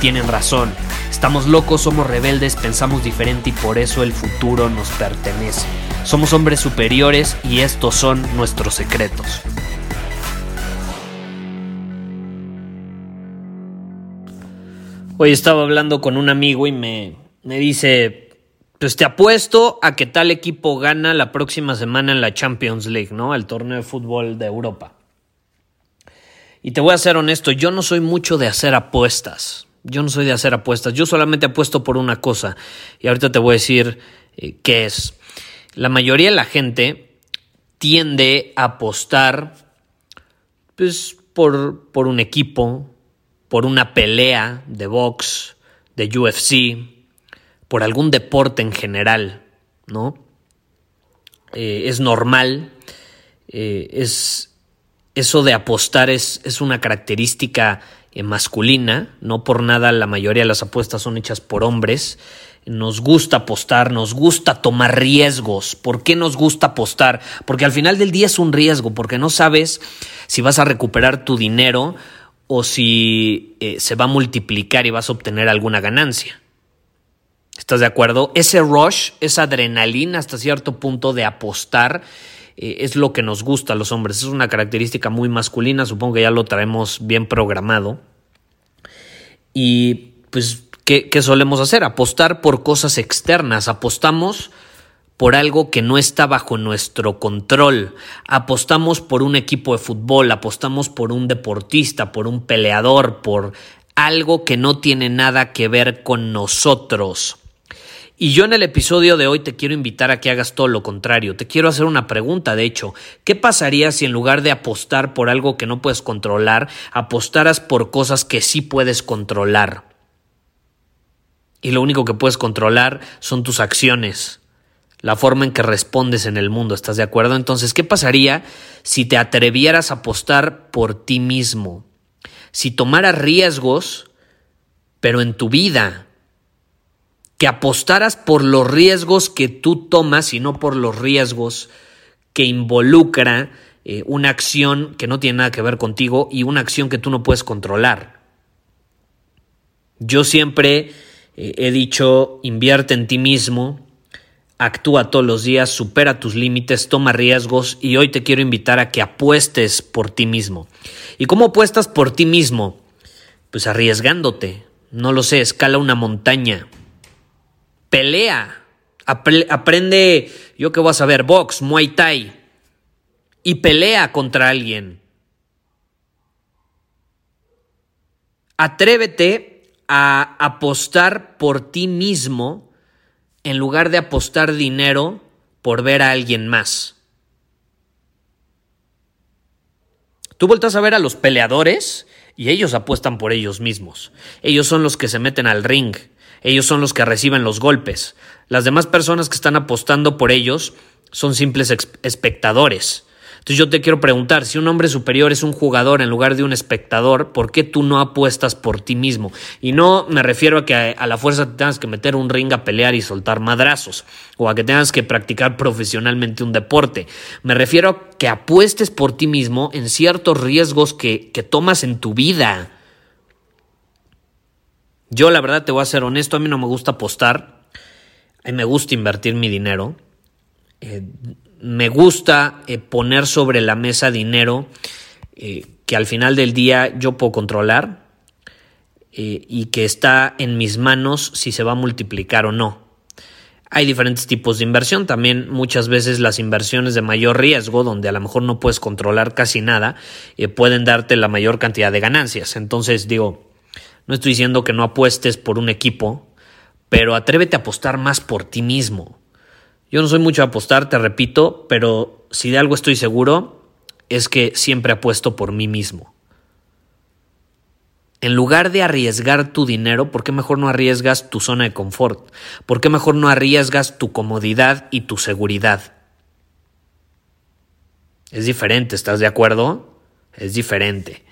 tienen razón. Estamos locos, somos rebeldes, pensamos diferente y por eso el futuro nos pertenece. Somos hombres superiores y estos son nuestros secretos. Hoy estaba hablando con un amigo y me, me dice, pues te apuesto a que tal equipo gana la próxima semana en la Champions League, ¿no? El torneo de fútbol de Europa. Y te voy a ser honesto, yo no soy mucho de hacer apuestas. Yo no soy de hacer apuestas. Yo solamente apuesto por una cosa. Y ahorita te voy a decir eh, qué es. La mayoría de la gente tiende a apostar pues, por, por un equipo, por una pelea de box, de UFC, por algún deporte en general, ¿no? Eh, es normal, eh, es, eso de apostar es, es una característica eh, masculina, no por nada la mayoría de las apuestas son hechas por hombres. Nos gusta apostar, nos gusta tomar riesgos. ¿Por qué nos gusta apostar? Porque al final del día es un riesgo, porque no sabes si vas a recuperar tu dinero o si se va a multiplicar y vas a obtener alguna ganancia. ¿Estás de acuerdo? Ese rush, esa adrenalina hasta cierto punto de apostar, eh, es lo que nos gusta a los hombres. Es una característica muy masculina, supongo que ya lo traemos bien programado. Y pues, ¿qué, ¿qué, solemos hacer? Apostar por cosas externas. Apostamos por algo que no está bajo nuestro control. Apostamos por un equipo de fútbol, apostamos por un deportista, por un peleador, por algo que no tiene nada que ver con nosotros. Y yo en el episodio de hoy te quiero invitar a que hagas todo lo contrario. Te quiero hacer una pregunta, de hecho. ¿Qué pasaría si en lugar de apostar por algo que no puedes controlar, apostaras por cosas que sí puedes controlar? Y lo único que puedes controlar son tus acciones, la forma en que respondes en el mundo, ¿estás de acuerdo? Entonces, ¿qué pasaría si te atrevieras a apostar por ti mismo? Si tomaras riesgos, pero en tu vida, que apostaras por los riesgos que tú tomas y no por los riesgos que involucra eh, una acción que no tiene nada que ver contigo y una acción que tú no puedes controlar. Yo siempre eh, he dicho, invierte en ti mismo, actúa todos los días, supera tus límites, toma riesgos y hoy te quiero invitar a que apuestes por ti mismo. ¿Y cómo apuestas por ti mismo? Pues arriesgándote, no lo sé, escala una montaña, pelea, aprende, yo que voy a saber, box, muay thai, y pelea contra alguien. Atrévete a apostar por ti mismo en lugar de apostar dinero por ver a alguien más. Tú vueltas a ver a los peleadores y ellos apuestan por ellos mismos. Ellos son los que se meten al ring, ellos son los que reciben los golpes. Las demás personas que están apostando por ellos son simples espectadores. Entonces yo te quiero preguntar, si un hombre superior es un jugador en lugar de un espectador, ¿por qué tú no apuestas por ti mismo? Y no me refiero a que a la fuerza te tengas que meter un ring a pelear y soltar madrazos, o a que tengas que practicar profesionalmente un deporte. Me refiero a que apuestes por ti mismo en ciertos riesgos que, que tomas en tu vida. Yo la verdad te voy a ser honesto, a mí no me gusta apostar, a mí me gusta invertir mi dinero, eh, me gusta eh, poner sobre la mesa dinero eh, que al final del día yo puedo controlar y que está en mis manos si se va a multiplicar o no. Hay diferentes tipos de inversión, también muchas veces las inversiones de mayor riesgo, donde a lo mejor no puedes controlar casi nada, pueden darte la mayor cantidad de ganancias. Entonces digo, no estoy diciendo que no apuestes por un equipo, pero atrévete a apostar más por ti mismo. Yo no soy mucho a apostar, te repito, pero si de algo estoy seguro es que siempre apuesto por mí mismo. En lugar de arriesgar tu dinero, ¿por qué mejor no arriesgas tu zona de confort? ¿Por qué mejor no arriesgas tu comodidad y tu seguridad? Es diferente, ¿estás de acuerdo? Es diferente.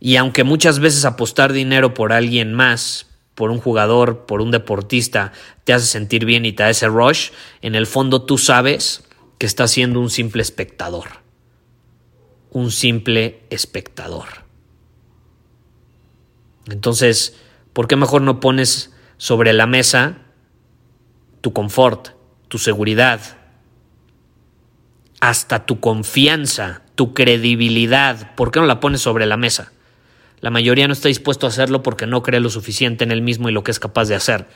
Y aunque muchas veces apostar dinero por alguien más, por un jugador, por un deportista, te hace sentir bien y te ese rush, en el fondo tú sabes que estás siendo un simple espectador. Un simple espectador. Entonces, ¿por qué mejor no pones sobre la mesa tu confort, tu seguridad, hasta tu confianza, tu credibilidad? ¿Por qué no la pones sobre la mesa? La mayoría no está dispuesto a hacerlo porque no cree lo suficiente en él mismo y lo que es capaz de hacer.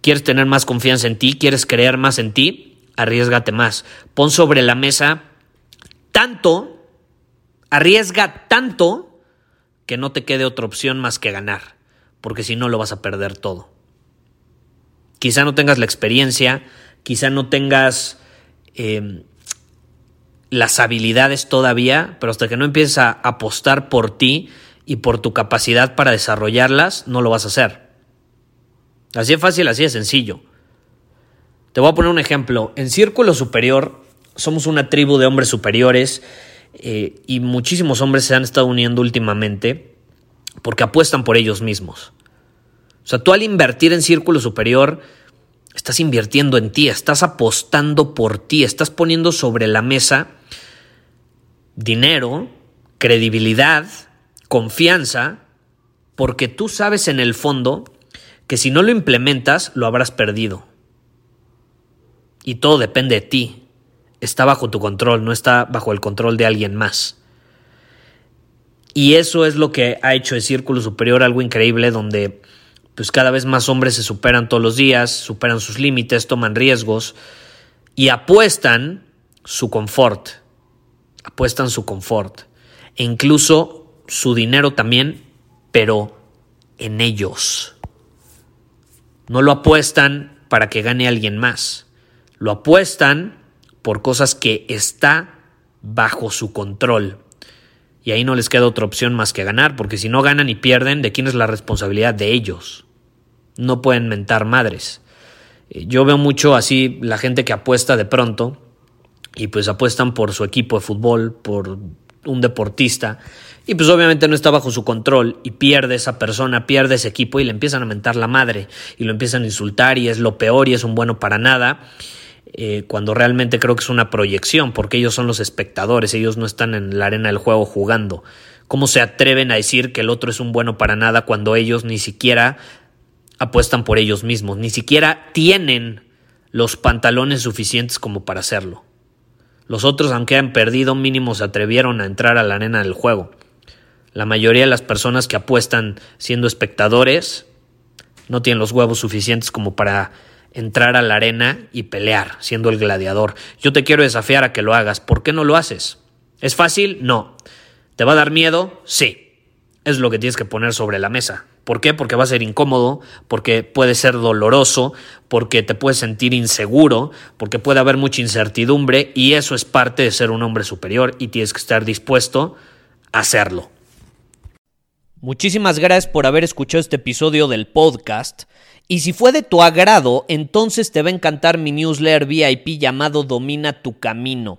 ¿Quieres tener más confianza en ti? ¿Quieres creer más en ti? Arriesgate más. Pon sobre la mesa tanto, arriesga tanto que no te quede otra opción más que ganar, porque si no lo vas a perder todo. Quizá no tengas la experiencia, quizá no tengas em, las habilidades todavía, pero hasta que no empieces a apostar por ti y por tu capacidad para desarrollarlas, no lo vas a hacer. Así es fácil, así de sencillo. Te voy a poner un ejemplo. En Círculo Superior somos una tribu de hombres superiores eh, y muchísimos hombres se han estado uniendo últimamente porque apuestan por ellos mismos. O sea, tú al invertir en círculo superior, estás invirtiendo en ti, estás apostando por ti, estás poniendo sobre la mesa dinero, credibilidad, confianza, porque tú sabes en el fondo que si no lo implementas, lo habrás perdido. Y todo depende de ti está bajo tu control, no está bajo el control de alguien más. Y eso es lo que ha hecho el Círculo Superior algo increíble donde pues cada vez más hombres se superan todos los días, superan sus límites, toman riesgos y apuestan su confort. Apuestan su confort. E incluso su dinero también, pero en ellos. No lo apuestan para que gane alguien más. Lo apuestan por cosas que está bajo su control. Y ahí no les queda otra opción más que ganar, porque si no ganan y pierden, ¿de quién es la responsabilidad? De ellos. No pueden mentar madres. Eh, yo veo mucho así la gente que apuesta de pronto y pues apuestan por su equipo de fútbol, por un deportista y pues obviamente no está bajo su control y pierde esa persona, pierde ese equipo y le empiezan a mentar la madre y lo empiezan a insultar y es lo peor y es un bueno para nada eh, cuando realmente creo que es una proyección, porque ellos son los espectadores, ellos no están en la arena del juego jugando. ¿Cómo se atreven a decir que el otro es un bueno para nada cuando ellos ni siquiera apuestan por ellos mismos, ni siquiera tienen los pantalones suficientes como para hacerlo? Los otros, aunque han perdido, mínimo se atrevieron a entrar a la arena del juego. La mayoría de las personas que apuestan siendo espectadores no tienen los huevos suficientes como para entrar a la arena y pelear, siendo el gladiador. Yo te quiero desafiar a que lo hagas. ¿Por qué no lo haces? ¿Es fácil? No. ¿Te va a dar miedo? Sí. Es lo que tienes que poner sobre la mesa. ¿Por qué? Porque va a ser incómodo, porque puede ser doloroso, porque te puedes sentir inseguro, porque puede haber mucha incertidumbre y eso es parte de ser un hombre superior y tienes que estar dispuesto a hacerlo. Muchísimas gracias por haber escuchado este episodio del podcast. Y si fue de tu agrado, entonces te va a encantar mi newsletter VIP llamado Domina tu Camino.